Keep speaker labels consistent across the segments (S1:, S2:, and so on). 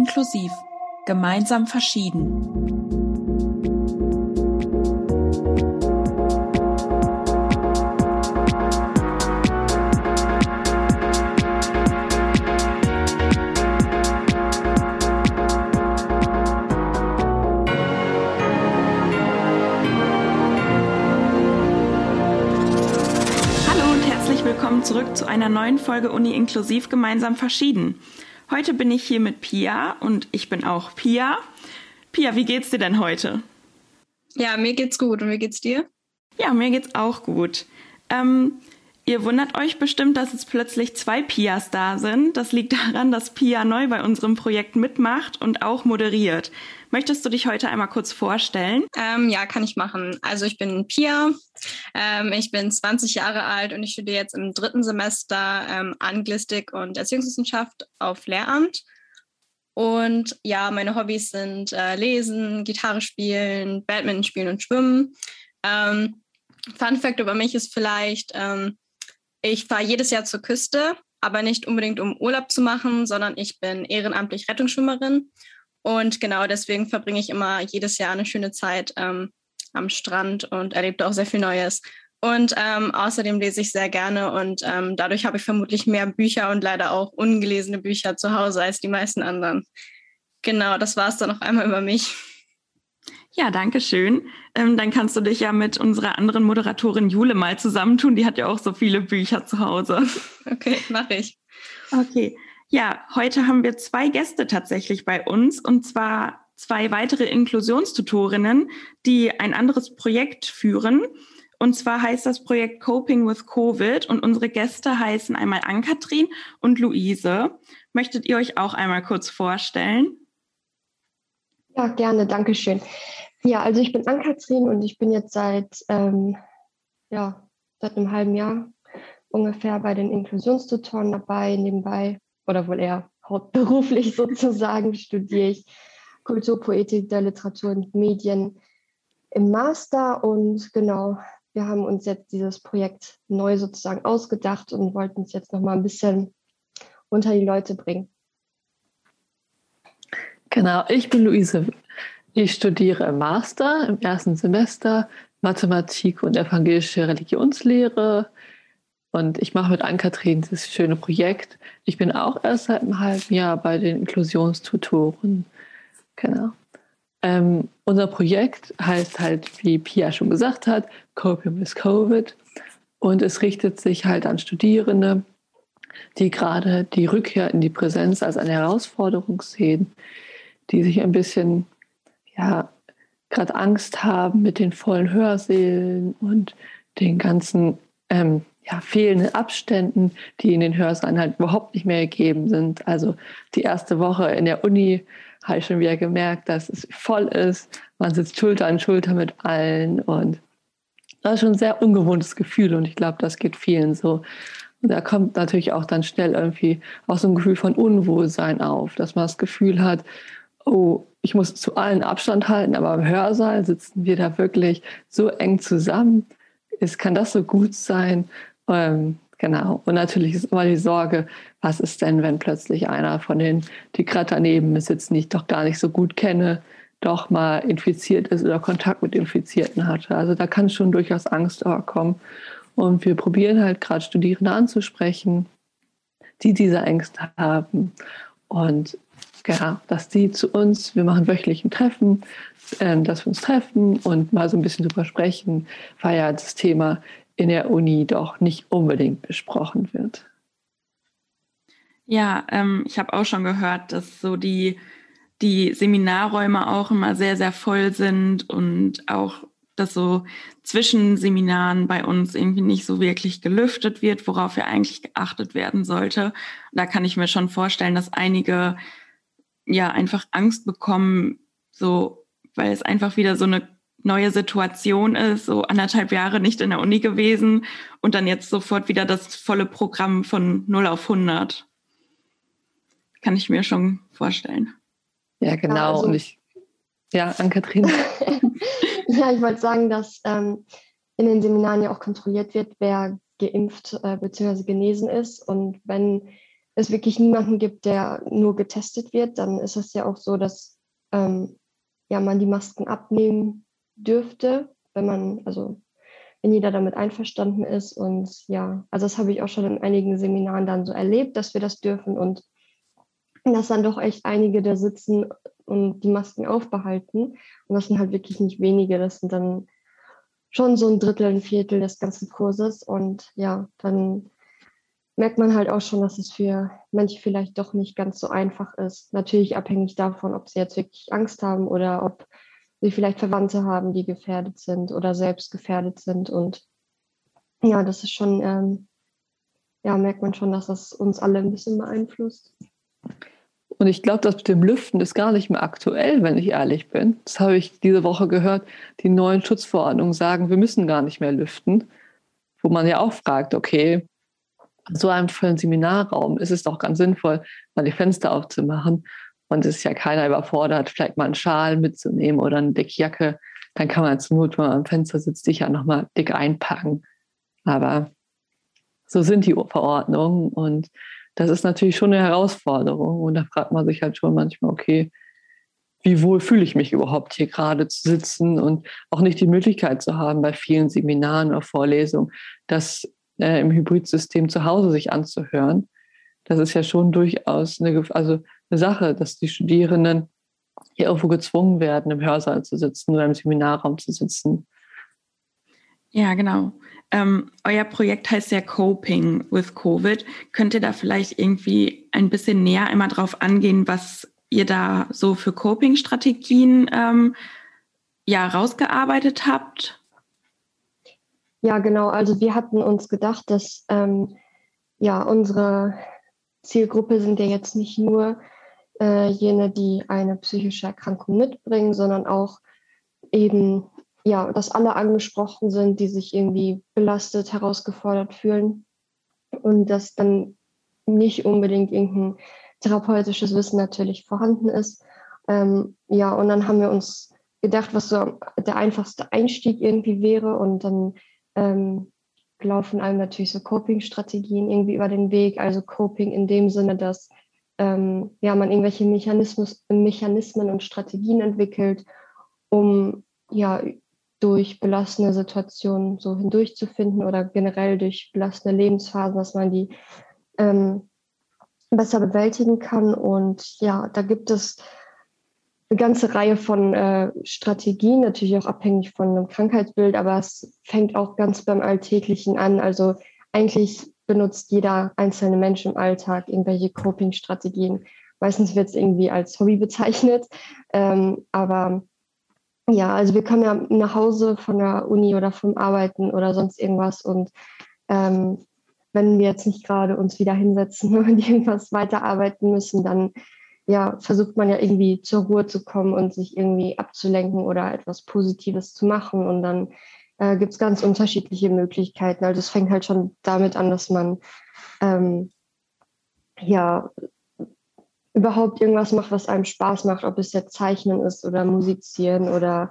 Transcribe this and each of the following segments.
S1: Uni-Inklusiv. Gemeinsam verschieden. Hallo und herzlich willkommen zurück zu einer neuen Folge Uni Inklusiv gemeinsam verschieden. Heute bin ich hier mit Pia und ich bin auch Pia. Pia, wie geht's dir denn heute?
S2: Ja, mir geht's gut. Und wie geht's dir?
S1: Ja, mir geht's auch gut. Ähm, ihr wundert euch bestimmt, dass jetzt plötzlich zwei Pias da sind. Das liegt daran, dass Pia neu bei unserem Projekt mitmacht und auch moderiert. Möchtest du dich heute einmal kurz vorstellen?
S2: Ähm, ja, kann ich machen. Also ich bin Pia, ähm, ich bin 20 Jahre alt und ich studiere jetzt im dritten Semester ähm, Anglistik und Erziehungswissenschaft auf Lehramt. Und ja, meine Hobbys sind äh, Lesen, Gitarre spielen, Badminton spielen und Schwimmen. Ähm, Fun Fact über mich ist vielleicht, ähm, ich fahre jedes Jahr zur Küste, aber nicht unbedingt um Urlaub zu machen, sondern ich bin ehrenamtlich Rettungsschwimmerin. Und genau deswegen verbringe ich immer jedes Jahr eine schöne Zeit ähm, am Strand und erlebe auch sehr viel Neues. Und ähm, außerdem lese ich sehr gerne und ähm, dadurch habe ich vermutlich mehr Bücher und leider auch ungelesene Bücher zu Hause als die meisten anderen. Genau, das war es dann noch einmal über mich.
S1: Ja, danke schön. Ähm, dann kannst du dich ja mit unserer anderen Moderatorin Jule mal zusammentun. Die hat ja auch so viele Bücher zu Hause.
S2: Okay, mache ich.
S1: Okay. Ja, heute haben wir zwei Gäste tatsächlich bei uns und zwar zwei weitere Inklusionstutorinnen, die ein anderes Projekt führen. Und zwar heißt das Projekt Coping with Covid und unsere Gäste heißen einmal Ann-Kathrin und Luise. Möchtet ihr euch auch einmal kurz vorstellen?
S3: Ja, gerne, danke schön. Ja, also ich bin Ann-Kathrin und ich bin jetzt seit, ähm, ja, seit einem halben Jahr ungefähr bei den Inklusionstutoren dabei. Nebenbei, oder wohl eher hauptberuflich sozusagen, studiere ich Kulturpoetik der Literatur und Medien im Master. Und genau, wir haben uns jetzt dieses Projekt neu sozusagen ausgedacht und wollten es jetzt nochmal ein bisschen unter die Leute bringen.
S4: Genau, ich bin Luise. Ich studiere im Master im ersten Semester Mathematik und evangelische Religionslehre. Und ich mache mit Ann-Kathrin das schöne Projekt. Ich bin auch erst seit einem halben Jahr bei den Inklusionstutoren. Genau. Ähm, unser Projekt heißt halt, wie Pia schon gesagt hat, Coping with Covid. Und es richtet sich halt an Studierende, die gerade die Rückkehr in die Präsenz als eine Herausforderung sehen, die sich ein bisschen, ja, gerade Angst haben mit den vollen Hörsälen und den ganzen ähm, ja, fehlenden Abständen, die in den Hörsaalen halt überhaupt nicht mehr gegeben sind. Also die erste Woche in der Uni habe ich schon wieder gemerkt, dass es voll ist. Man sitzt Schulter an Schulter mit allen und das ist schon ein sehr ungewohntes Gefühl und ich glaube, das geht vielen so. Und da kommt natürlich auch dann schnell irgendwie auch so ein Gefühl von Unwohlsein auf, dass man das Gefühl hat, oh, ich muss zu allen Abstand halten, aber im Hörsaal sitzen wir da wirklich so eng zusammen. Ist, kann das so gut sein? Ähm, genau. Und natürlich ist immer die Sorge, was ist denn, wenn plötzlich einer von denen, die gerade daneben sitzen, die ich doch gar nicht so gut kenne, doch mal infiziert ist oder Kontakt mit Infizierten hatte. Also da kann schon durchaus Angst kommen. Und wir probieren halt gerade Studierende anzusprechen, die diese Ängste haben. Und ja, dass die zu uns, wir machen wöchentlichen Treffen, äh, dass wir uns treffen und mal so ein bisschen drüber sprechen, weil ja das Thema in der Uni doch nicht unbedingt besprochen wird.
S1: Ja, ähm, ich habe auch schon gehört, dass so die, die Seminarräume auch immer sehr, sehr voll sind und auch, dass so zwischen Seminaren bei uns irgendwie nicht so wirklich gelüftet wird, worauf ja eigentlich geachtet werden sollte. Da kann ich mir schon vorstellen, dass einige ja einfach Angst bekommen, so, weil es einfach wieder so eine neue Situation ist, so anderthalb Jahre nicht in der Uni gewesen und dann jetzt sofort wieder das volle Programm von 0 auf 100. Kann ich mir schon vorstellen.
S4: Ja, genau. Ja, also, und ich, ja, an Kathrin.
S3: ja, ich wollte sagen, dass ähm, in den Seminaren ja auch kontrolliert wird, wer geimpft äh, bzw. genesen ist. Und wenn es wirklich niemanden gibt, der nur getestet wird, dann ist es ja auch so, dass ähm, ja, man die Masken abnehmen dürfte, wenn man, also wenn jeder damit einverstanden ist. Und ja, also das habe ich auch schon in einigen Seminaren dann so erlebt, dass wir das dürfen und dass dann doch echt einige da sitzen und die Masken aufbehalten. Und das sind halt wirklich nicht wenige, das sind dann schon so ein Drittel, ein Viertel des ganzen Kurses. Und ja, dann merkt man halt auch schon, dass es für manche vielleicht doch nicht ganz so einfach ist. Natürlich abhängig davon, ob sie jetzt wirklich Angst haben oder ob sie vielleicht Verwandte haben, die gefährdet sind oder selbst gefährdet sind. Und ja, das ist schon, ähm, ja, merkt man schon, dass das uns alle ein bisschen beeinflusst.
S4: Und ich glaube, das mit dem Lüften ist gar nicht mehr aktuell, wenn ich ehrlich bin. Das habe ich diese Woche gehört. Die neuen Schutzverordnungen sagen, wir müssen gar nicht mehr lüften. Wo man ja auch fragt, okay, so einem vollen Seminarraum ist es doch ganz sinnvoll, mal die Fenster aufzumachen. Und es ist ja keiner überfordert, vielleicht mal einen Schal mitzunehmen oder eine Dickjacke. Dann kann man zur Not, wenn man am Fenster sitzt, sich ja nochmal dick einpacken. Aber so sind die Verordnungen. Und das ist natürlich schon eine Herausforderung. Und da fragt man sich halt schon manchmal, okay, wie wohl fühle ich mich überhaupt hier gerade zu sitzen und auch nicht die Möglichkeit zu haben, bei vielen Seminaren oder Vorlesungen das äh, im Hybridsystem zu Hause sich anzuhören. Das ist ja schon durchaus eine, also eine Sache, dass die Studierenden hier irgendwo gezwungen werden, im Hörsaal zu sitzen oder im Seminarraum zu sitzen.
S1: Ja, genau. Ähm, euer Projekt heißt ja Coping with Covid. Könnt ihr da vielleicht irgendwie ein bisschen näher einmal drauf angehen, was ihr da so für Coping-Strategien ähm, ja rausgearbeitet habt?
S3: Ja, genau. Also wir hatten uns gedacht, dass ähm, ja unsere Zielgruppe sind ja jetzt nicht nur äh, jene, die eine psychische Erkrankung mitbringen, sondern auch eben ja, dass alle angesprochen sind, die sich irgendwie belastet, herausgefordert fühlen und dass dann nicht unbedingt irgendein therapeutisches Wissen natürlich vorhanden ist. Ähm, ja, und dann haben wir uns gedacht, was so der einfachste Einstieg irgendwie wäre und dann ähm, laufen einem natürlich so Coping-Strategien irgendwie über den Weg. Also Coping in dem Sinne, dass ähm, ja, man irgendwelche Mechanismus, Mechanismen und Strategien entwickelt, um ja durch belastende Situationen so hindurchzufinden oder generell durch belastende Lebensphasen, dass man die ähm, besser bewältigen kann. Und ja, da gibt es eine ganze Reihe von äh, Strategien, natürlich auch abhängig von einem Krankheitsbild, aber es fängt auch ganz beim Alltäglichen an. Also eigentlich benutzt jeder einzelne Mensch im Alltag irgendwelche Coping-Strategien. Meistens wird es irgendwie als Hobby bezeichnet, ähm, aber ja, also wir kommen ja nach Hause von der Uni oder vom Arbeiten oder sonst irgendwas und ähm, wenn wir jetzt nicht gerade uns wieder hinsetzen und irgendwas weiterarbeiten müssen, dann ja, versucht man ja irgendwie zur Ruhe zu kommen und sich irgendwie abzulenken oder etwas Positives zu machen. Und dann äh, gibt es ganz unterschiedliche Möglichkeiten. Also es fängt halt schon damit an, dass man ähm, ja überhaupt irgendwas macht, was einem Spaß macht, ob es jetzt Zeichnen ist oder Musizieren oder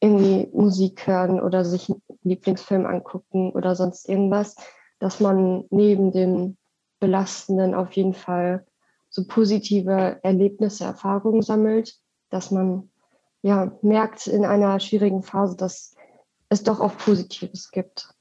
S3: irgendwie Musik hören oder sich einen Lieblingsfilm angucken oder sonst irgendwas, dass man neben dem Belastenden auf jeden Fall so positive Erlebnisse, Erfahrungen sammelt, dass man ja merkt in einer schwierigen Phase, dass es doch auch Positives gibt.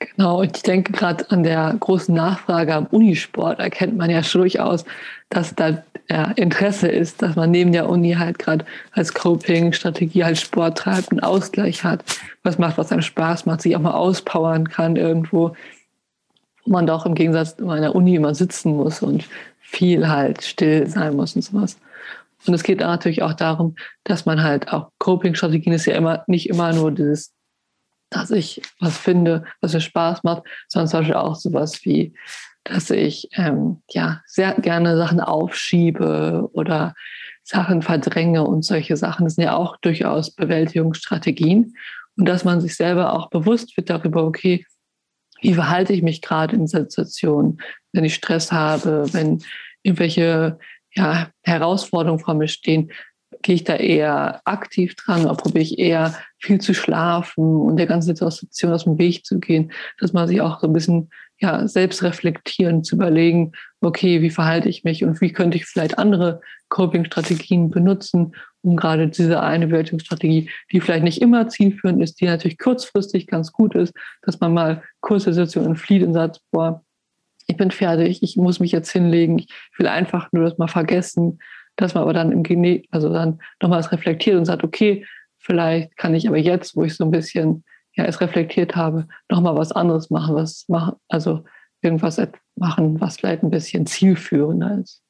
S4: Genau, und ich denke gerade an der großen Nachfrage am Unisport erkennt man ja schon durchaus, dass da ja, Interesse ist, dass man neben der Uni halt gerade als Coping-Strategie halt Sport treibt, einen Ausgleich hat, was macht, was einem Spaß macht, sich auch mal auspowern kann irgendwo, wo man doch im Gegensatz zu meiner Uni immer sitzen muss und viel halt still sein muss und sowas. Und es geht natürlich auch darum, dass man halt auch Coping-Strategien ist ja immer nicht immer nur dieses dass ich was finde, was mir Spaß macht, sondern zum Beispiel auch sowas wie, dass ich ähm, ja sehr gerne Sachen aufschiebe oder Sachen verdränge und solche Sachen. Das sind ja auch durchaus Bewältigungsstrategien. Und dass man sich selber auch bewusst wird darüber, okay, wie verhalte ich mich gerade in Situationen, wenn ich Stress habe, wenn irgendwelche ja, Herausforderungen vor mir stehen, gehe ich da eher aktiv dran oder probiere ich eher viel zu schlafen und der ganzen Situation aus dem Weg zu gehen, dass man sich auch so ein bisschen ja, selbst reflektieren, zu überlegen, okay, wie verhalte ich mich und wie könnte ich vielleicht andere Coping-Strategien benutzen, um gerade diese eine Bewältigungsstrategie, die vielleicht nicht immer zielführend ist, die natürlich kurzfristig ganz gut ist, dass man mal kurze Situationen flieht und sagt, boah, ich bin fertig, ich muss mich jetzt hinlegen, ich will einfach nur das mal vergessen, dass man aber dann im Gene also dann nochmals reflektiert und sagt, okay, vielleicht kann ich aber jetzt, wo ich so ein bisschen ja es reflektiert habe, nochmal was anderes machen, was machen, also irgendwas machen, was vielleicht ein bisschen zielführender ist.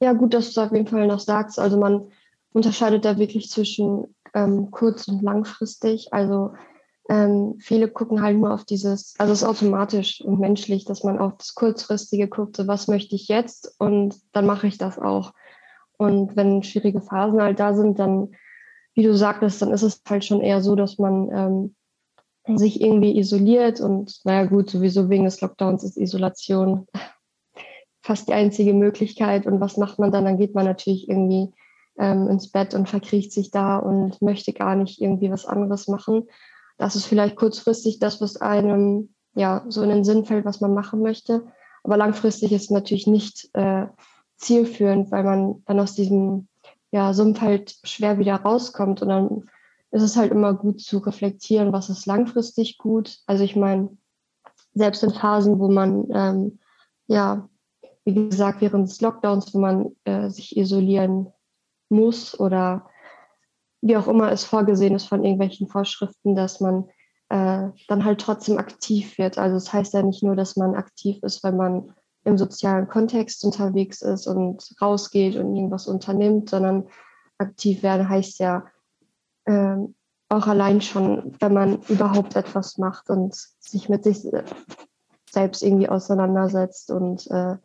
S3: Ja, gut, dass du es auf jeden Fall noch sagst. Also man unterscheidet da wirklich zwischen ähm, kurz- und langfristig. Also ähm, viele gucken halt nur auf dieses, also es ist automatisch und menschlich, dass man auf das Kurzfristige guckt, so was möchte ich jetzt und dann mache ich das auch. Und wenn schwierige Phasen halt da sind, dann, wie du sagtest, dann ist es halt schon eher so, dass man ähm, sich irgendwie isoliert und naja gut, sowieso wegen des Lockdowns ist Isolation fast die einzige Möglichkeit. Und was macht man dann? Dann geht man natürlich irgendwie ähm, ins Bett und verkriecht sich da und möchte gar nicht irgendwie was anderes machen. Das ist vielleicht kurzfristig das, was einem ja so in den Sinn fällt, was man machen möchte. Aber langfristig ist es natürlich nicht äh, zielführend, weil man dann aus diesem ja, Sumpf halt schwer wieder rauskommt. Und dann ist es halt immer gut zu reflektieren, was ist langfristig gut. Also ich meine, selbst in Phasen, wo man ähm, ja, wie gesagt, während des Lockdowns, wo man äh, sich isolieren muss oder wie auch immer es vorgesehen ist von irgendwelchen Vorschriften, dass man äh, dann halt trotzdem aktiv wird. Also es das heißt ja nicht nur, dass man aktiv ist, wenn man im sozialen Kontext unterwegs ist und rausgeht und irgendwas unternimmt, sondern aktiv werden heißt ja äh, auch allein schon, wenn man überhaupt etwas macht und sich mit sich selbst irgendwie auseinandersetzt und äh,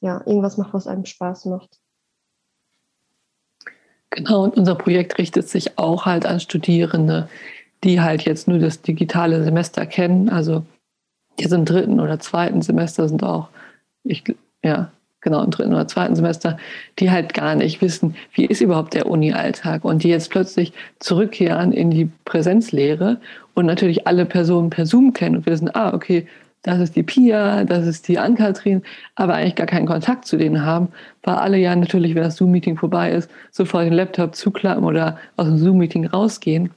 S3: ja, irgendwas macht, was einem Spaß macht.
S4: Genau, und unser Projekt richtet sich auch halt an Studierende, die halt jetzt nur das digitale Semester kennen. Also jetzt im dritten oder zweiten Semester sind auch ich, ja, genau, im dritten oder zweiten Semester, die halt gar nicht wissen, wie ist überhaupt der Uni-Alltag und die jetzt plötzlich zurückkehren in die Präsenzlehre und natürlich alle Personen per Zoom kennen und wissen, ah, okay, das ist die Pia, das ist die Ann-Kathrin, aber eigentlich gar keinen Kontakt zu denen haben, weil alle ja natürlich, wenn das Zoom-Meeting vorbei ist, sofort den Laptop zuklappen oder aus dem Zoom-Meeting rausgehen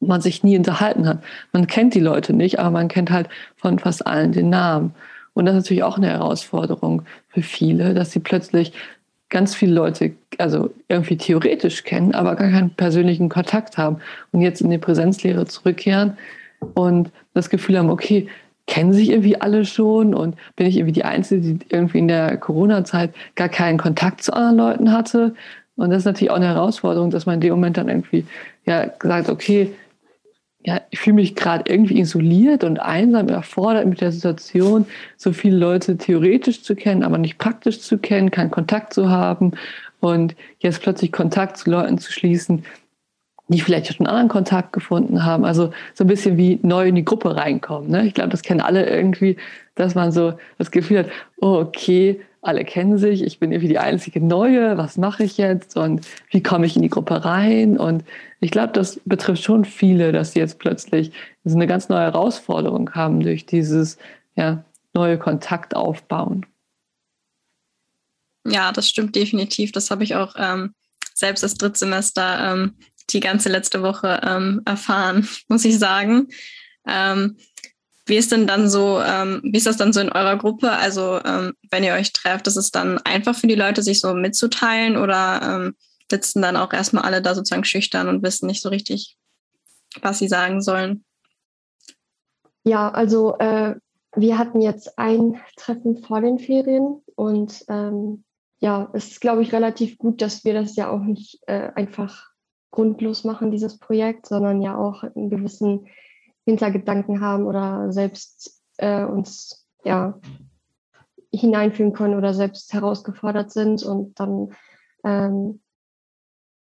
S4: man sich nie unterhalten hat. Man kennt die Leute nicht, aber man kennt halt von fast allen den Namen. Und das ist natürlich auch eine Herausforderung für viele, dass sie plötzlich ganz viele Leute, also irgendwie theoretisch kennen, aber gar keinen persönlichen Kontakt haben und jetzt in die Präsenzlehre zurückkehren und das Gefühl haben, okay, kennen sich irgendwie alle schon und bin ich irgendwie die Einzige, die irgendwie in der Corona-Zeit gar keinen Kontakt zu anderen Leuten hatte. Und das ist natürlich auch eine Herausforderung, dass man in dem Moment dann irgendwie ja sagt, okay, ja, ich fühle mich gerade irgendwie isoliert und einsam, erfordert mit der Situation, so viele Leute theoretisch zu kennen, aber nicht praktisch zu kennen, keinen Kontakt zu haben und jetzt plötzlich Kontakt zu Leuten zu schließen, die vielleicht schon einen anderen Kontakt gefunden haben. Also so ein bisschen wie neu in die Gruppe reinkommen. Ne? Ich glaube, das kennen alle irgendwie, dass man so das Gefühl hat, oh, okay, alle kennen sich, ich bin irgendwie die einzige Neue, was mache ich jetzt und wie komme ich in die Gruppe rein? Und ich glaube, das betrifft schon viele, dass sie jetzt plötzlich so eine ganz neue Herausforderung haben durch dieses ja, neue Kontakt aufbauen.
S2: Ja, das stimmt definitiv. Das habe ich auch ähm, selbst das Drittsemester ähm, die ganze letzte Woche ähm, erfahren, muss ich sagen. Ähm, wie ist denn dann so, ähm, wie ist das dann so in eurer Gruppe? Also ähm, wenn ihr euch trefft, ist es dann einfach für die Leute, sich so mitzuteilen oder ähm, sitzen dann auch erstmal alle da sozusagen schüchtern und wissen nicht so richtig, was sie sagen sollen?
S3: Ja, also äh, wir hatten jetzt ein Treffen vor den Ferien und ähm, ja, es ist, glaube ich, relativ gut, dass wir das ja auch nicht äh, einfach grundlos machen, dieses Projekt, sondern ja auch einen gewissen Hintergedanken haben oder selbst äh, uns ja hineinfühlen können oder selbst herausgefordert sind. Und dann ähm,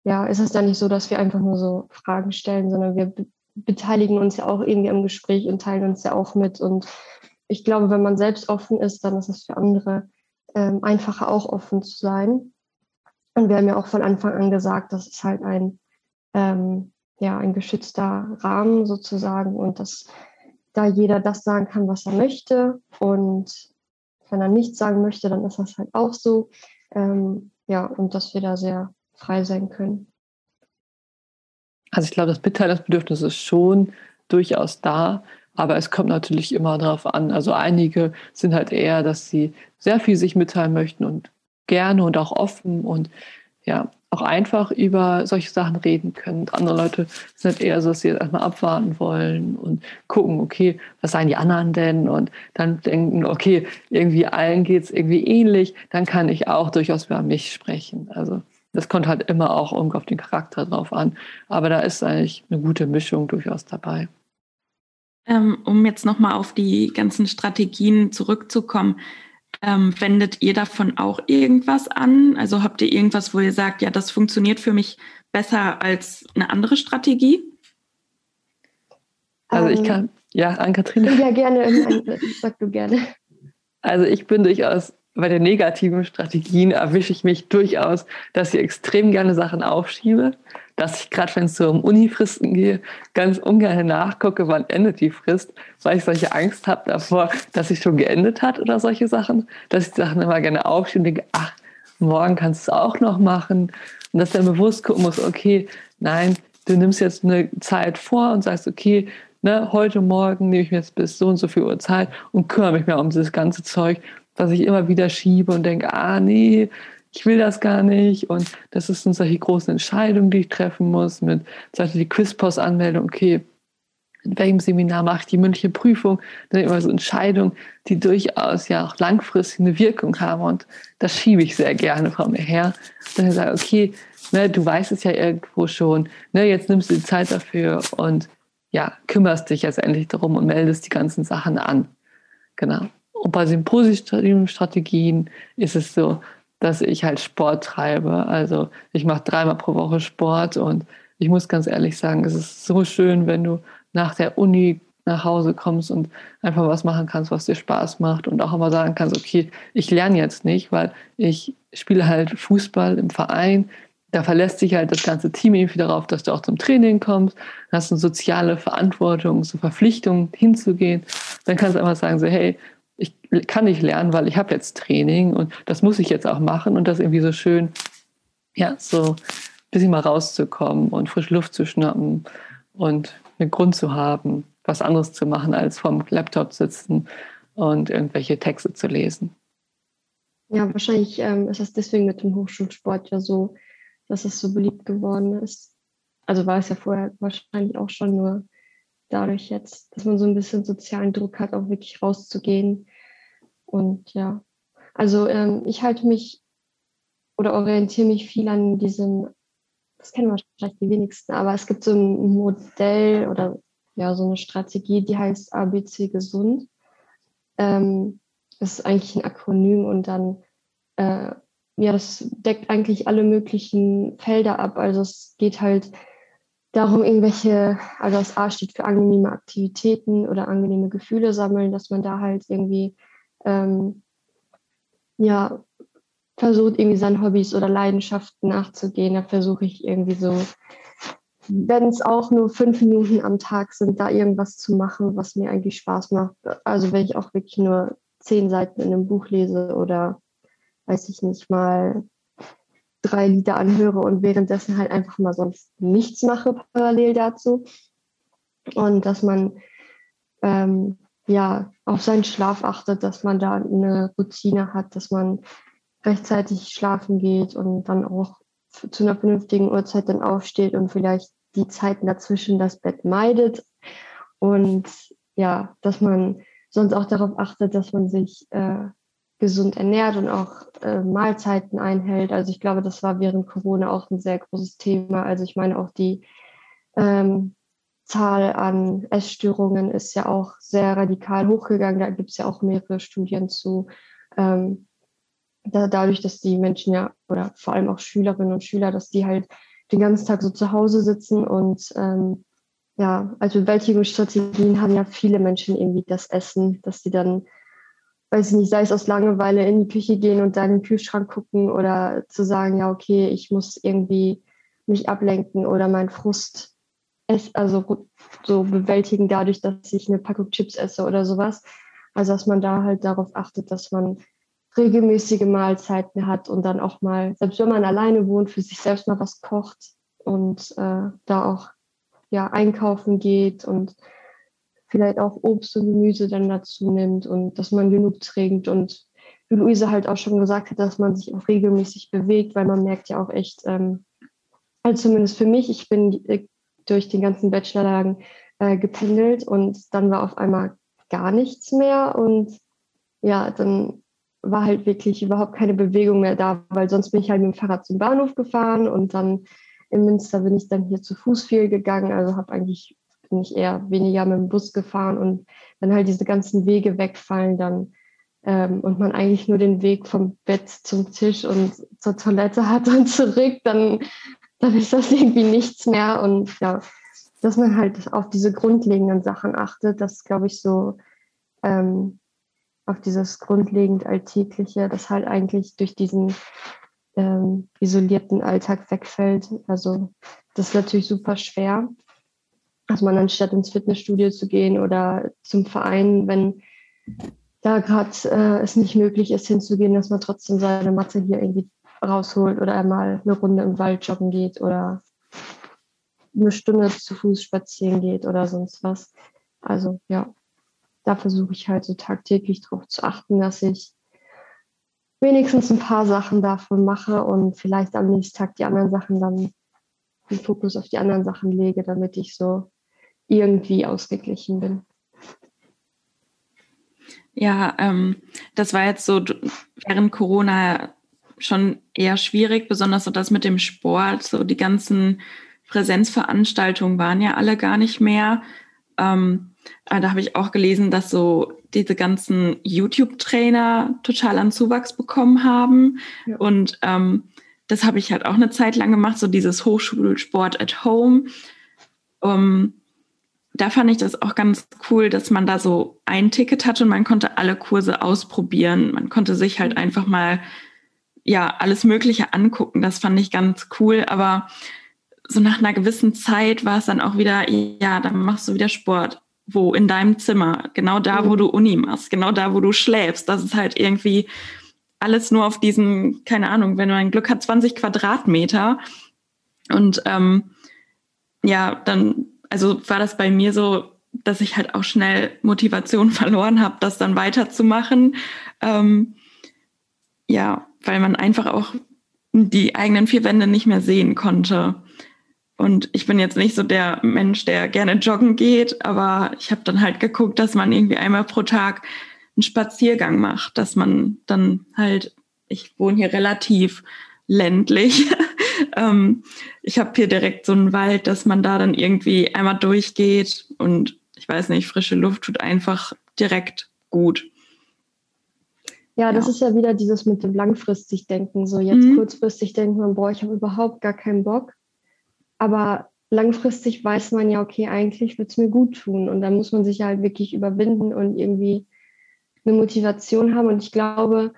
S3: ja, ist es ja nicht so, dass wir einfach nur so Fragen stellen, sondern wir be beteiligen uns ja auch irgendwie am Gespräch und teilen uns ja auch mit. Und ich glaube, wenn man selbst offen ist, dann ist es für andere ähm, einfacher auch offen zu sein. Und wir haben ja auch von Anfang an gesagt, das ist halt ein, ähm, ja, ein geschützter Rahmen sozusagen und dass da jeder das sagen kann, was er möchte. Und wenn er nichts sagen möchte, dann ist das halt auch so. Ähm, ja, und dass wir da sehr frei sein können.
S4: Also ich glaube, das Mitteilungsbedürfnis ist schon durchaus da, aber es kommt natürlich immer darauf an. Also einige sind halt eher, dass sie sehr viel sich mitteilen möchten und gerne und auch offen und ja, auch einfach über solche Sachen reden können. Andere Leute sind halt eher so, dass sie erstmal abwarten wollen und gucken, okay, was sagen die anderen denn? Und dann denken, okay, irgendwie allen geht es irgendwie ähnlich, dann kann ich auch durchaus über mich sprechen. Also das kommt halt immer auch irgendwie auf den Charakter drauf an. Aber da ist eigentlich eine gute Mischung durchaus dabei.
S1: Ähm, um jetzt nochmal auf die ganzen Strategien zurückzukommen, ähm, wendet ihr davon auch irgendwas an? Also habt ihr irgendwas, wo ihr sagt, ja, das funktioniert für mich besser als eine andere Strategie?
S4: Also ich ähm, kann, ja, Ann-Kathrin.
S3: Ja, gerne, sag du gerne.
S4: Also ich bin durchaus bei den negativen Strategien erwische ich mich durchaus, dass ich extrem gerne Sachen aufschiebe, dass ich gerade, wenn es so um Unifristen gehe, ganz ungern nachgucke, wann endet die Frist, weil ich solche Angst habe davor, dass sie schon geendet hat oder solche Sachen, dass ich Sachen immer gerne aufschiebe und denke, ach, morgen kannst du es auch noch machen. Und dass dann bewusst gucken muss, okay, nein, du nimmst jetzt eine Zeit vor und sagst, okay, ne, heute Morgen nehme ich mir jetzt bis so und so viel Uhr Zeit und kümmere mich mehr um dieses ganze Zeug was ich immer wieder schiebe und denke, ah nee, ich will das gar nicht. Und das ist eine solche großen Entscheidungen, die ich treffen muss, mit zum Beispiel die Quizpost-Anmeldung, okay, in welchem Seminar mache ich die mündliche Prüfung? Dann immer so Entscheidungen, die durchaus ja auch langfristig eine Wirkung haben. Und das schiebe ich sehr gerne von mir her. Dann sage ich, okay, ne, du weißt es ja irgendwo schon, ne, jetzt nimmst du die Zeit dafür und ja, kümmerst dich jetzt endlich darum und meldest die ganzen Sachen an. Genau. Und bei den positiven Strategien ist es so, dass ich halt Sport treibe. Also ich mache dreimal pro Woche Sport und ich muss ganz ehrlich sagen, es ist so schön, wenn du nach der Uni nach Hause kommst und einfach was machen kannst, was dir Spaß macht und auch immer sagen kannst, okay, ich lerne jetzt nicht, weil ich spiele halt Fußball im Verein. Da verlässt sich halt das ganze Team irgendwie darauf, dass du auch zum Training kommst, dann hast eine soziale Verantwortung, so Verpflichtung hinzugehen. Dann kannst du einfach sagen, so, hey, ich kann nicht lernen, weil ich habe jetzt Training und das muss ich jetzt auch machen und das irgendwie so schön, ja, so ein bisschen mal rauszukommen und frische Luft zu schnappen und einen Grund zu haben, was anderes zu machen, als vom Laptop sitzen und irgendwelche Texte zu lesen.
S3: Ja, wahrscheinlich ähm, ist es deswegen mit dem Hochschulsport ja so, dass es so beliebt geworden ist. Also war es ja vorher wahrscheinlich auch schon nur dadurch jetzt, dass man so ein bisschen sozialen Druck hat, auch wirklich rauszugehen. Und ja, also ähm, ich halte mich oder orientiere mich viel an diesem, das kennen wahrscheinlich die wenigsten, aber es gibt so ein Modell oder ja, so eine Strategie, die heißt ABC gesund. Ähm, das ist eigentlich ein Akronym und dann, äh, ja, das deckt eigentlich alle möglichen Felder ab. Also es geht halt darum, irgendwelche, also das A steht für angenehme Aktivitäten oder angenehme Gefühle sammeln, dass man da halt irgendwie, ähm, ja, versucht, irgendwie seinen Hobbys oder Leidenschaften nachzugehen. Da versuche ich irgendwie so, wenn es auch nur fünf Minuten am Tag sind, da irgendwas zu machen, was mir eigentlich Spaß macht. Also wenn ich auch wirklich nur zehn Seiten in einem Buch lese oder weiß ich nicht mal drei Lieder anhöre und währenddessen halt einfach mal sonst nichts mache parallel dazu. Und dass man ähm, ja auf seinen Schlaf achtet, dass man da eine Routine hat, dass man rechtzeitig schlafen geht und dann auch zu einer vernünftigen Uhrzeit dann aufsteht und vielleicht die Zeiten dazwischen das Bett meidet. Und ja, dass man sonst auch darauf achtet, dass man sich äh, gesund ernährt und auch äh, Mahlzeiten einhält. Also ich glaube, das war während Corona auch ein sehr großes Thema. Also ich meine auch die ähm, Zahl an Essstörungen ist ja auch sehr radikal hochgegangen. Da gibt es ja auch mehrere Studien zu. Ähm, da, dadurch, dass die Menschen ja, oder vor allem auch Schülerinnen und Schüler, dass die halt den ganzen Tag so zu Hause sitzen und ähm, ja, als Bewältigungsstrategien haben ja viele Menschen irgendwie das Essen, dass sie dann weiß ich nicht, sei es aus Langeweile in die Küche gehen und dann in den Kühlschrank gucken oder zu sagen, ja, okay, ich muss irgendwie mich ablenken oder meinen Frust also so bewältigen dadurch, dass ich eine Packung Chips esse oder sowas. Also dass man da halt darauf achtet, dass man regelmäßige Mahlzeiten hat und dann auch mal, selbst wenn man alleine wohnt, für sich selbst mal was kocht und äh, da auch ja einkaufen geht und vielleicht auch Obst und Gemüse dann dazu nimmt und dass man genug trinkt. Und wie Luise halt auch schon gesagt hat, dass man sich auch regelmäßig bewegt, weil man merkt ja auch echt, ähm, also zumindest für mich, ich bin äh, durch den ganzen Bachelorlagen äh, gependelt und dann war auf einmal gar nichts mehr. Und ja, dann war halt wirklich überhaupt keine Bewegung mehr da, weil sonst bin ich halt mit dem Fahrrad zum Bahnhof gefahren und dann in Münster bin ich dann hier zu Fuß viel gegangen, also habe eigentlich bin ich eher weniger mit dem Bus gefahren. Und wenn halt diese ganzen Wege wegfallen, dann ähm, und man eigentlich nur den Weg vom Bett zum Tisch und zur Toilette hat und zurück, dann, dann ist das irgendwie nichts mehr. Und ja, dass man halt auf diese grundlegenden Sachen achtet, das glaube ich so ähm, auf dieses grundlegend Alltägliche, das halt eigentlich durch diesen ähm, isolierten Alltag wegfällt. Also das ist natürlich super schwer, dass man anstatt ins Fitnessstudio zu gehen oder zum Verein, wenn da gerade äh, es nicht möglich ist hinzugehen, dass man trotzdem seine Matte hier irgendwie rausholt oder einmal eine Runde im Wald joggen geht oder eine Stunde zu Fuß spazieren geht oder sonst was. Also ja, da versuche ich halt so tagtäglich darauf zu achten, dass ich wenigstens ein paar Sachen davon mache und vielleicht am nächsten Tag die anderen Sachen dann den Fokus auf die anderen Sachen lege, damit ich so irgendwie ausgeglichen bin.
S1: Ja, ähm, das war jetzt so während Corona schon eher schwierig, besonders so das mit dem Sport. So die ganzen Präsenzveranstaltungen waren ja alle gar nicht mehr. Ähm, äh, da habe ich auch gelesen, dass so diese ganzen YouTube-Trainer total an Zuwachs bekommen haben. Ja. Und ähm, das habe ich halt auch eine Zeit lang gemacht, so dieses Hochschulsport at Home. Um, da fand ich das auch ganz cool, dass man da so ein Ticket hatte und man konnte alle Kurse ausprobieren. Man konnte sich halt mhm. einfach mal ja alles Mögliche angucken. Das fand ich ganz cool. Aber so nach einer gewissen Zeit war es dann auch wieder, ja, dann machst du wieder Sport wo in deinem Zimmer, genau da, wo mhm. du Uni machst, genau da, wo du schläfst. Das ist halt irgendwie alles nur auf diesen, keine Ahnung, wenn man Glück hat, 20 Quadratmeter. Und ähm, ja, dann, also war das bei mir so, dass ich halt auch schnell Motivation verloren habe, das dann weiterzumachen. Ähm, ja, weil man einfach auch die eigenen vier Wände nicht mehr sehen konnte. Und ich bin jetzt nicht so der Mensch, der gerne joggen geht, aber ich habe dann halt geguckt, dass man irgendwie einmal pro Tag einen Spaziergang macht, dass man dann halt, ich wohne hier relativ ländlich. ähm, ich habe hier direkt so einen Wald, dass man da dann irgendwie einmal durchgeht und ich weiß nicht, frische Luft tut einfach direkt gut.
S3: Ja, das ja. ist ja wieder dieses mit dem langfristig denken. So jetzt mhm. kurzfristig denkt man, boah, ich habe überhaupt gar keinen Bock. Aber langfristig weiß man ja, okay, eigentlich wird es mir gut tun. Und dann muss man sich halt wirklich überwinden und irgendwie eine Motivation haben. Und ich glaube,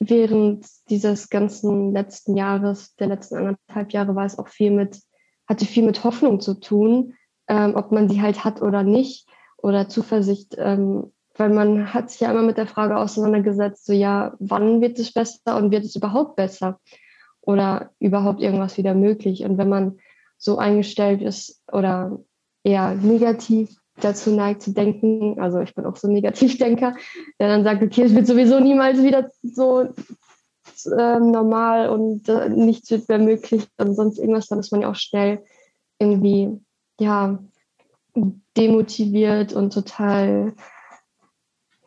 S3: während dieses ganzen letzten Jahres, der letzten anderthalb Jahre, war es auch viel mit, hatte viel mit Hoffnung zu tun, ähm, ob man sie halt hat oder nicht, oder Zuversicht, ähm, weil man hat sich ja immer mit der Frage auseinandergesetzt, so ja, wann wird es besser und wird es überhaupt besser? Oder überhaupt irgendwas wieder möglich? Und wenn man so eingestellt ist oder eher negativ dazu neigt zu denken, also ich bin auch so ein Negativdenker, der dann sagt, okay, es wird sowieso niemals wieder so äh, normal und äh, nichts wird mehr möglich und sonst irgendwas, dann ist man ja auch schnell irgendwie, ja, demotiviert und total,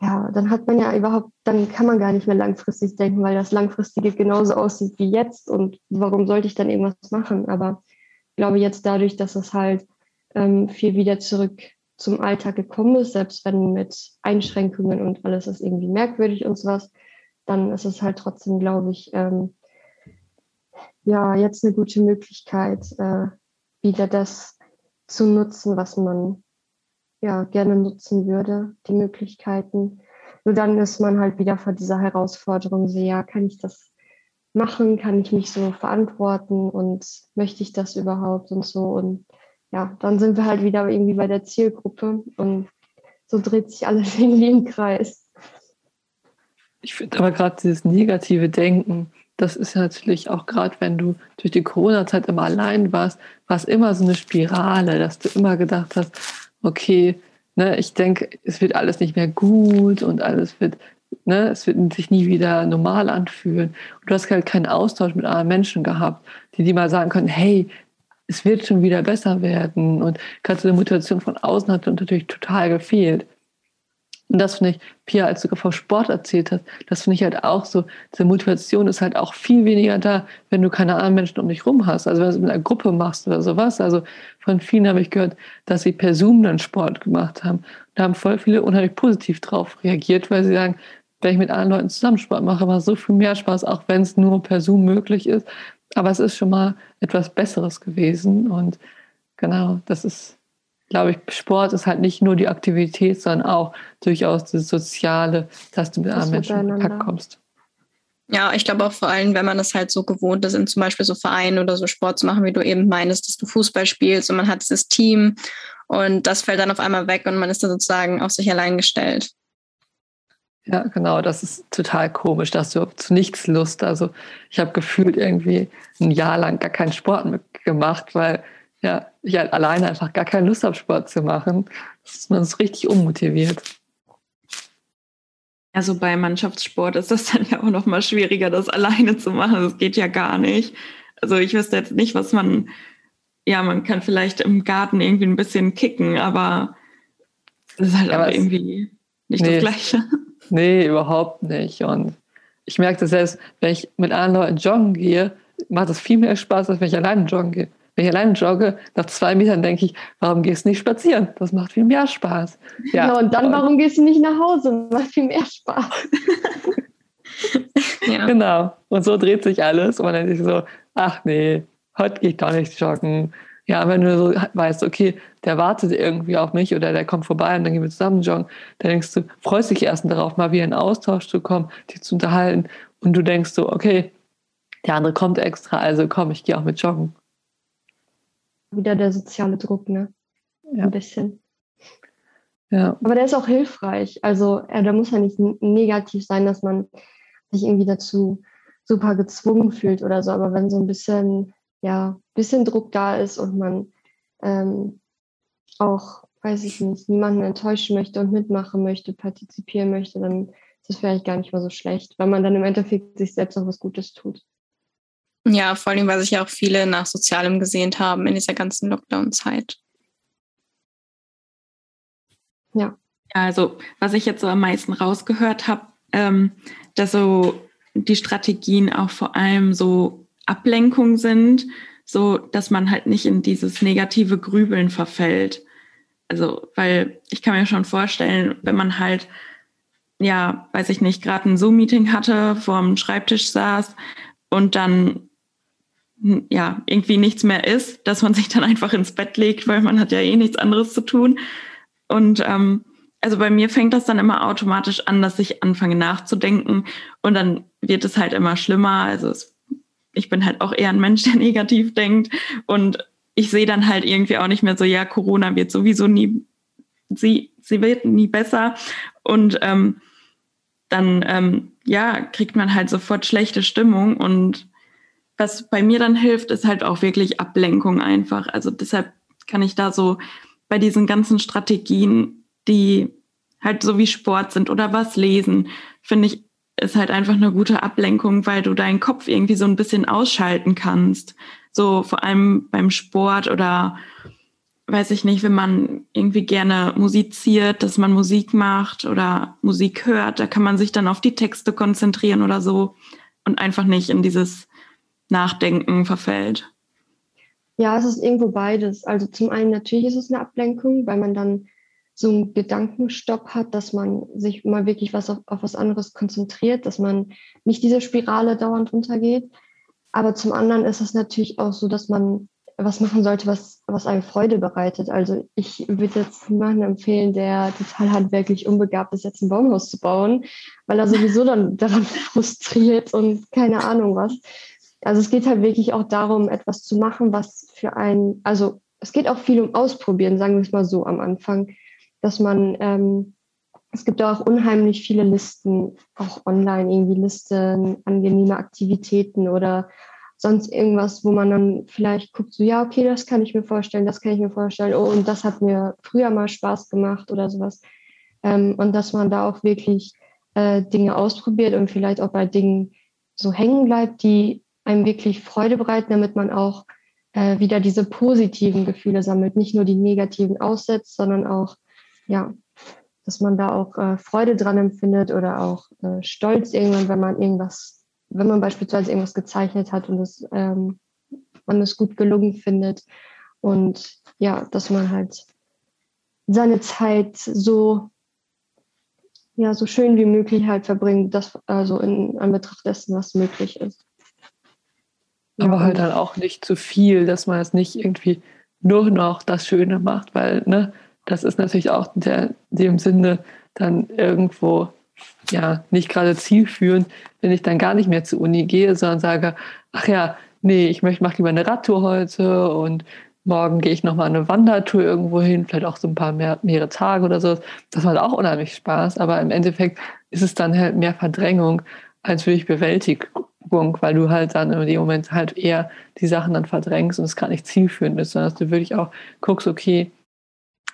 S3: ja, dann hat man ja überhaupt, dann kann man gar nicht mehr langfristig denken, weil das Langfristige genauso aussieht wie jetzt und warum sollte ich dann irgendwas machen? Aber glaube jetzt dadurch, dass es halt ähm, viel wieder zurück zum Alltag gekommen ist, selbst wenn mit Einschränkungen und alles ist irgendwie merkwürdig und sowas, dann ist es halt trotzdem, glaube ich, ähm, ja, jetzt eine gute Möglichkeit, äh, wieder das zu nutzen, was man ja gerne nutzen würde, die Möglichkeiten. Nur dann ist man halt wieder vor dieser Herausforderung, so ja, kann ich das machen, kann ich mich so verantworten und möchte ich das überhaupt und so. Und ja, dann sind wir halt wieder irgendwie bei der Zielgruppe und so dreht sich alles irgendwie im Kreis.
S4: Ich finde aber gerade dieses negative Denken, das ist natürlich auch gerade, wenn du durch die Corona-Zeit immer allein warst, war es immer so eine Spirale, dass du immer gedacht hast, okay, ne, ich denke, es wird alles nicht mehr gut und alles wird, ne, es wird sich nie wieder normal anfühlen. Und du hast halt keinen Austausch mit anderen Menschen gehabt, die dir mal sagen können, hey, es wird schon wieder besser werden. Und gerade so eine Motivation von außen hat natürlich total gefehlt. Und das finde ich, Pia, als du vor Sport erzählt hast, das finde ich halt auch so, diese Motivation ist halt auch viel weniger da, wenn du keine anderen Menschen um dich rum hast. Also wenn du es mit einer Gruppe machst oder sowas. Also von vielen habe ich gehört, dass sie per Zoom dann Sport gemacht haben. Da haben voll viele unheimlich positiv drauf reagiert, weil sie sagen, wenn ich mit anderen Leuten zusammen Sport mache, macht so viel mehr Spaß, auch wenn es nur per Zoom möglich ist. Aber es ist schon mal etwas Besseres gewesen. Und genau, das ist glaube ich, Sport ist halt nicht nur die Aktivität, sondern auch durchaus das Soziale, dass du mit anderen Menschen in Kontakt kommst.
S2: Ja, ich glaube auch vor allem, wenn man das halt so gewohnt ist, in zum Beispiel so Vereinen oder so Sport zu machen, wie du eben meinst, dass du Fußball spielst und man hat dieses Team und das fällt dann auf einmal weg und man ist dann sozusagen auf sich allein gestellt.
S4: Ja, genau, das ist total komisch, dass du zu nichts Lust. Also ich habe gefühlt irgendwie ein Jahr lang gar keinen Sport gemacht, weil ja, ich halt alleine einfach gar keine Lust habe, Sport zu machen. Das ist man so richtig unmotiviert.
S1: Also bei Mannschaftssport ist das dann ja auch noch mal schwieriger, das alleine zu machen. Das geht ja gar nicht. Also ich wüsste jetzt nicht, was man, ja, man kann vielleicht im Garten irgendwie ein bisschen kicken, aber das ist halt ja, aber irgendwie nicht nee, das Gleiche.
S4: Nee, überhaupt nicht. Und ich merke das selbst, wenn ich mit anderen Leuten joggen gehe, macht das viel mehr Spaß, als wenn ich alleine joggen gehe. Wenn ich alleine jogge, nach zwei Metern denke ich, warum gehst du nicht spazieren? Das macht viel mehr Spaß.
S3: Ja, ja und dann, warum gehst du nicht nach Hause? Das macht viel mehr Spaß.
S4: ja. Genau. Und so dreht sich alles. Und man denkt sich so, ach nee, heute gehe ich doch nicht joggen. Ja, wenn du so weißt, okay, der wartet irgendwie auf mich oder der kommt vorbei und dann gehen wir zusammen joggen, dann denkst du, freust dich erst darauf, mal wieder in Austausch zu kommen, dich zu unterhalten und du denkst so, okay, der andere kommt extra, also komm, ich gehe auch mit joggen
S3: wieder der soziale Druck, ne? Ja. Ein bisschen.
S4: Ja.
S3: Aber der ist auch hilfreich. Also äh, da muss ja nicht negativ sein, dass man sich irgendwie dazu super gezwungen fühlt oder so. Aber wenn so ein bisschen, ja, bisschen Druck da ist und man ähm, auch, weiß ich nicht, niemanden enttäuschen möchte und mitmachen möchte, partizipieren möchte, dann ist das vielleicht gar nicht mal so schlecht, weil man dann im Endeffekt sich selbst auch was Gutes tut.
S2: Ja, vor allem, weil sich ja auch viele nach Sozialem gesehnt haben in dieser ganzen Lockdown-Zeit.
S1: Ja. Also, was ich jetzt so am meisten rausgehört habe, ähm, dass so die Strategien auch vor allem so Ablenkung sind, so dass man halt nicht in dieses negative Grübeln verfällt. Also, weil ich kann mir schon vorstellen, wenn man halt, ja, weiß ich nicht, gerade ein Zoom-Meeting hatte, vor dem Schreibtisch saß und dann ja, irgendwie nichts mehr ist, dass man sich dann einfach ins Bett legt, weil man hat ja eh nichts anderes zu tun. Und ähm, also bei mir fängt das dann immer automatisch an, dass ich anfange nachzudenken und dann wird es halt immer schlimmer. Also es, ich bin halt auch eher ein Mensch, der negativ denkt. Und ich sehe dann halt irgendwie auch nicht mehr so, ja, Corona wird sowieso nie, sie, sie wird nie besser. Und ähm, dann ähm, ja kriegt man halt sofort schlechte Stimmung. Und was bei mir dann hilft, ist halt auch wirklich Ablenkung einfach. Also deshalb kann ich da so bei diesen ganzen Strategien, die halt so wie Sport sind oder was lesen, finde ich, ist halt einfach eine gute Ablenkung, weil du deinen Kopf irgendwie so ein bisschen ausschalten kannst. So vor allem beim Sport oder weiß ich nicht, wenn man irgendwie gerne musiziert, dass man Musik macht oder Musik hört, da kann man sich dann auf die Texte konzentrieren oder so und einfach nicht in dieses Nachdenken verfällt?
S3: Ja, es ist irgendwo beides. Also zum einen natürlich ist es eine Ablenkung, weil man dann so einen Gedankenstopp hat, dass man sich mal wirklich was auf, auf was anderes konzentriert, dass man nicht diese Spirale dauernd runtergeht. Aber zum anderen ist es natürlich auch so, dass man was machen sollte, was, was einem Freude bereitet. Also ich würde jetzt niemanden empfehlen, der total handwerklich unbegabt ist, jetzt ein Baumhaus zu bauen, weil er sowieso dann daran frustriert und keine Ahnung was. Also es geht halt wirklich auch darum, etwas zu machen, was für einen, also es geht auch viel um Ausprobieren, sagen wir es mal so am Anfang, dass man, ähm, es gibt auch unheimlich viele Listen, auch online irgendwie Listen, angenehme Aktivitäten oder sonst irgendwas, wo man dann vielleicht guckt, so ja, okay, das kann ich mir vorstellen, das kann ich mir vorstellen, oh, und das hat mir früher mal Spaß gemacht oder sowas. Ähm, und dass man da auch wirklich äh, Dinge ausprobiert und vielleicht auch bei Dingen so hängen bleibt, die einem wirklich Freude bereiten, damit man auch äh, wieder diese positiven Gefühle sammelt, nicht nur die negativen aussetzt, sondern auch, ja, dass man da auch äh, Freude dran empfindet oder auch äh, Stolz irgendwann, wenn man irgendwas wenn man beispielsweise irgendwas gezeichnet hat und es, ähm, man es gut gelungen findet und ja, dass man halt seine Zeit so ja so schön wie möglich halt verbringt, das also in Anbetracht dessen, was möglich ist.
S4: Aber ja, halt dann auch nicht zu viel, dass man es nicht irgendwie nur noch das Schöne macht, weil ne, das ist natürlich auch der, dem Sinne dann irgendwo ja nicht gerade zielführend, wenn ich dann gar nicht mehr zur Uni gehe, sondern sage, ach ja, nee, ich möchte mache lieber eine Radtour heute und morgen gehe ich nochmal eine Wandertour irgendwo hin, vielleicht auch so ein paar mehr, mehrere Tage oder so. Das macht auch unheimlich Spaß, aber im Endeffekt ist es dann halt mehr Verdrängung als wirklich Bewältigung, weil du halt dann in dem Moment halt eher die Sachen dann verdrängst und es gar nicht zielführend ist, sondern dass du wirklich auch guckst, okay,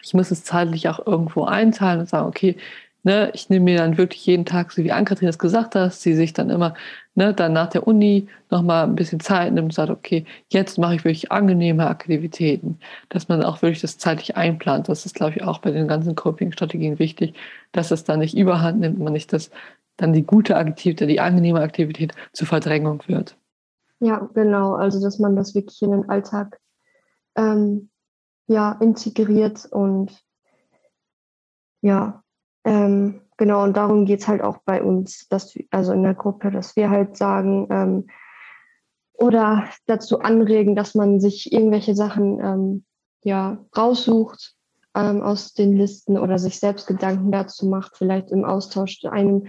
S4: ich muss es zeitlich auch irgendwo einteilen und sagen, okay, Ne, ich nehme mir dann wirklich jeden Tag, so wie Ann-Kathrin das gesagt hat, sie sich dann immer ne, dann nach der Uni nochmal ein bisschen Zeit nimmt und sagt, okay, jetzt mache ich wirklich angenehme Aktivitäten, dass man auch wirklich das zeitlich einplant. Das ist, glaube ich, auch bei den ganzen Coping-Strategien wichtig, dass es dann nicht überhand nimmt, man nicht das dann die gute Aktivität, die angenehme Aktivität zur Verdrängung wird.
S3: Ja, genau. Also, dass man das wirklich in den Alltag ähm, ja, integriert und ja, ähm, genau, und darum geht es halt auch bei uns, dass, also in der Gruppe, dass wir halt sagen ähm, oder dazu anregen, dass man sich irgendwelche Sachen ähm, ja, raussucht ähm, aus den Listen oder sich selbst Gedanken dazu macht, vielleicht im Austausch einem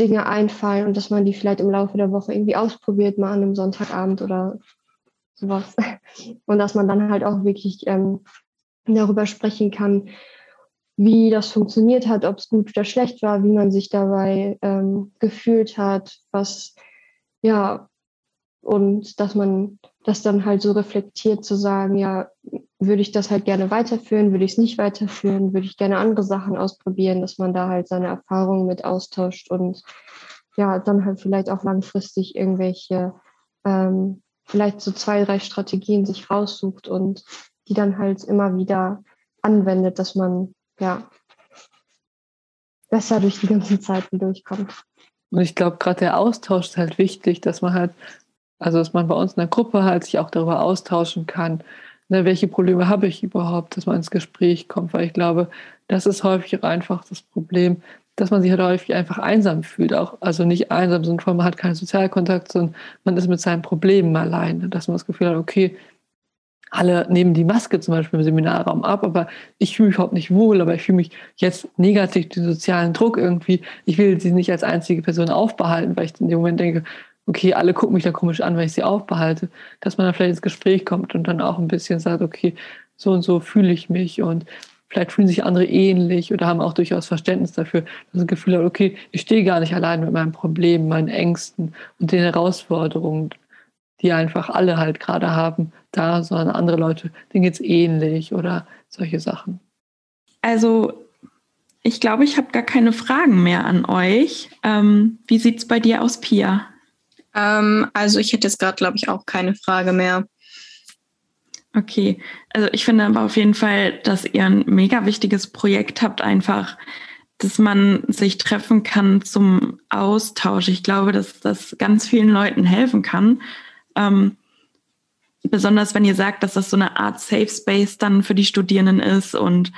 S3: Dinge einfallen und dass man die vielleicht im Laufe der Woche irgendwie ausprobiert, mal an einem Sonntagabend oder sowas. Und dass man dann halt auch wirklich ähm, darüber sprechen kann, wie das funktioniert hat, ob es gut oder schlecht war, wie man sich dabei ähm, gefühlt hat, was, ja, und dass man das dann halt so reflektiert zu sagen, ja, würde ich das halt gerne weiterführen, würde ich es nicht weiterführen, würde ich gerne andere Sachen ausprobieren, dass man da halt seine Erfahrungen mit austauscht und ja, dann halt vielleicht auch langfristig irgendwelche, ähm, vielleicht so zwei, drei Strategien sich raussucht und die dann halt immer wieder anwendet, dass man ja, besser durch die ganzen Zeiten durchkommt.
S4: Und ich glaube, gerade der Austausch ist halt wichtig, dass man halt, also dass man bei uns in der Gruppe halt sich auch darüber austauschen kann, ne, welche Probleme habe ich überhaupt, dass man ins Gespräch kommt, weil ich glaube, das ist häufig einfach das Problem, dass man sich halt häufig einfach einsam fühlt, auch also nicht einsam, sondern man hat keinen Sozialkontakt, sondern man ist mit seinen Problemen allein, dass man das Gefühl hat, okay, alle nehmen die Maske zum Beispiel im Seminarraum ab, aber ich fühle mich überhaupt nicht wohl, aber ich fühle mich jetzt negativ den sozialen Druck irgendwie. Ich will sie nicht als einzige Person aufbehalten, weil ich in dem Moment denke, okay, alle gucken mich da komisch an, weil ich sie aufbehalte, dass man dann vielleicht ins Gespräch kommt und dann auch ein bisschen sagt, okay, so und so fühle ich mich und vielleicht fühlen sich andere ähnlich oder haben auch durchaus Verständnis dafür, dass das Gefühl hat, okay, ich stehe gar nicht allein mit meinen Problemen, meinen Ängsten und den Herausforderungen, die einfach alle halt gerade haben, da, sondern andere Leute, denen geht es ähnlich oder solche Sachen.
S1: Also ich glaube, ich habe gar keine Fragen mehr an euch. Ähm, wie sieht es bei dir aus, Pia?
S2: Ähm, also ich hätte jetzt gerade, glaube ich, auch keine Frage mehr.
S1: Okay, also ich finde aber auf jeden Fall, dass ihr ein mega wichtiges Projekt habt, einfach, dass man sich treffen kann zum Austausch. Ich glaube, dass das ganz vielen Leuten helfen kann. Ähm, besonders wenn ihr sagt, dass das so eine Art Safe Space dann für die Studierenden ist und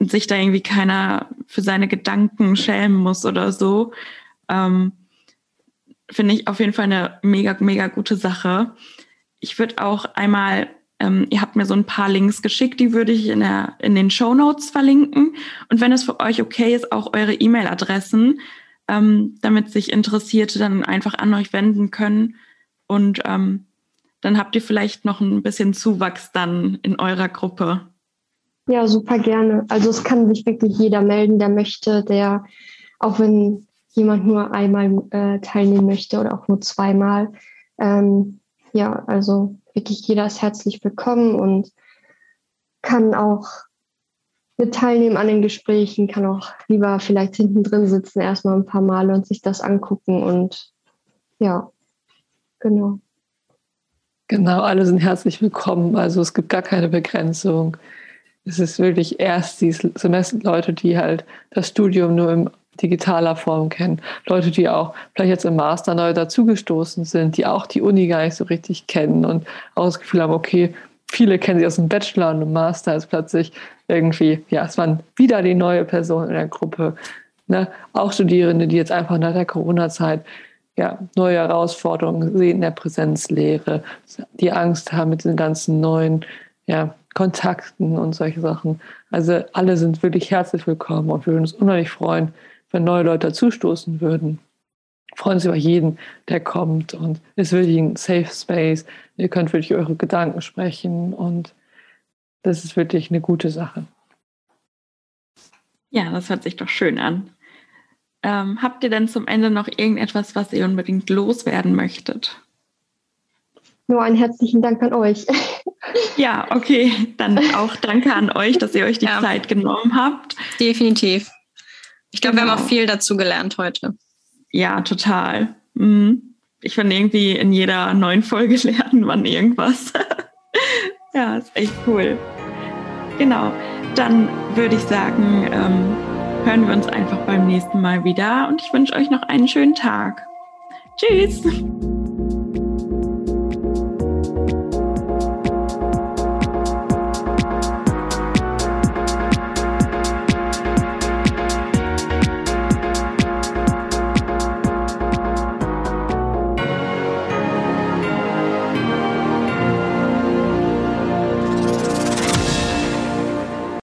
S1: sich da irgendwie keiner für seine Gedanken schämen muss oder so, ähm, finde ich auf jeden Fall eine mega, mega gute Sache. Ich würde auch einmal Ähm, ihr habt mir so ein paar Links geschickt, die würde ich in, der, in den Show Notes verlinken. Und wenn es für euch okay ist, auch eure E-Mail-Adressen, ähm, damit sich Interessierte dann einfach an euch wenden können. Und ähm, dann habt ihr vielleicht noch ein bisschen Zuwachs dann in eurer Gruppe.
S3: Ja, super gerne. Also es kann sich wirklich jeder melden, der möchte, der, auch wenn jemand nur einmal äh, teilnehmen möchte oder auch nur zweimal. Ähm, ja, also wirklich jeder ist herzlich willkommen und kann auch mit teilnehmen an den Gesprächen, kann auch lieber vielleicht hinten drin sitzen, erstmal ein paar Male und sich das angucken und ja, genau.
S4: Genau, alle sind herzlich willkommen. Also es gibt gar keine Begrenzung es ist wirklich erst die Semesterleute, die halt das Studium nur in digitaler Form kennen. Leute, die auch vielleicht jetzt im Master neu dazugestoßen sind, die auch die Uni gar nicht so richtig kennen und auch das Gefühl haben, okay, viele kennen sie aus dem Bachelor und im Master ist plötzlich irgendwie, ja, es waren wieder die neue Person in der Gruppe. Ne? Auch Studierende, die jetzt einfach nach der Corona-Zeit ja, neue Herausforderungen sehen in der Präsenzlehre, die Angst haben mit den ganzen neuen ja, Kontakten und solche Sachen. Also alle sind wirklich herzlich willkommen und wir würden uns unheimlich freuen, wenn neue Leute dazustoßen würden. Freuen uns über jeden, der kommt und es ist wirklich ein Safe Space. Ihr könnt wirklich eure Gedanken sprechen und das ist wirklich eine gute Sache.
S1: Ja, das hört sich doch schön an. Ähm, habt ihr denn zum Ende noch irgendetwas, was ihr unbedingt loswerden möchtet?
S3: Nur einen herzlichen Dank an euch.
S1: Ja, okay. Dann auch danke an euch, dass ihr euch die ja. Zeit genommen habt.
S2: Definitiv. Ich glaube, genau. wir haben auch genau. viel dazu gelernt heute.
S1: Ja, total. Mhm. Ich finde irgendwie in jeder neuen Folge lernen man irgendwas. ja, ist echt cool. Genau. Dann würde ich sagen, ähm, hören wir uns einfach beim nächsten Mal wieder und ich wünsche euch noch einen schönen Tag. Tschüss.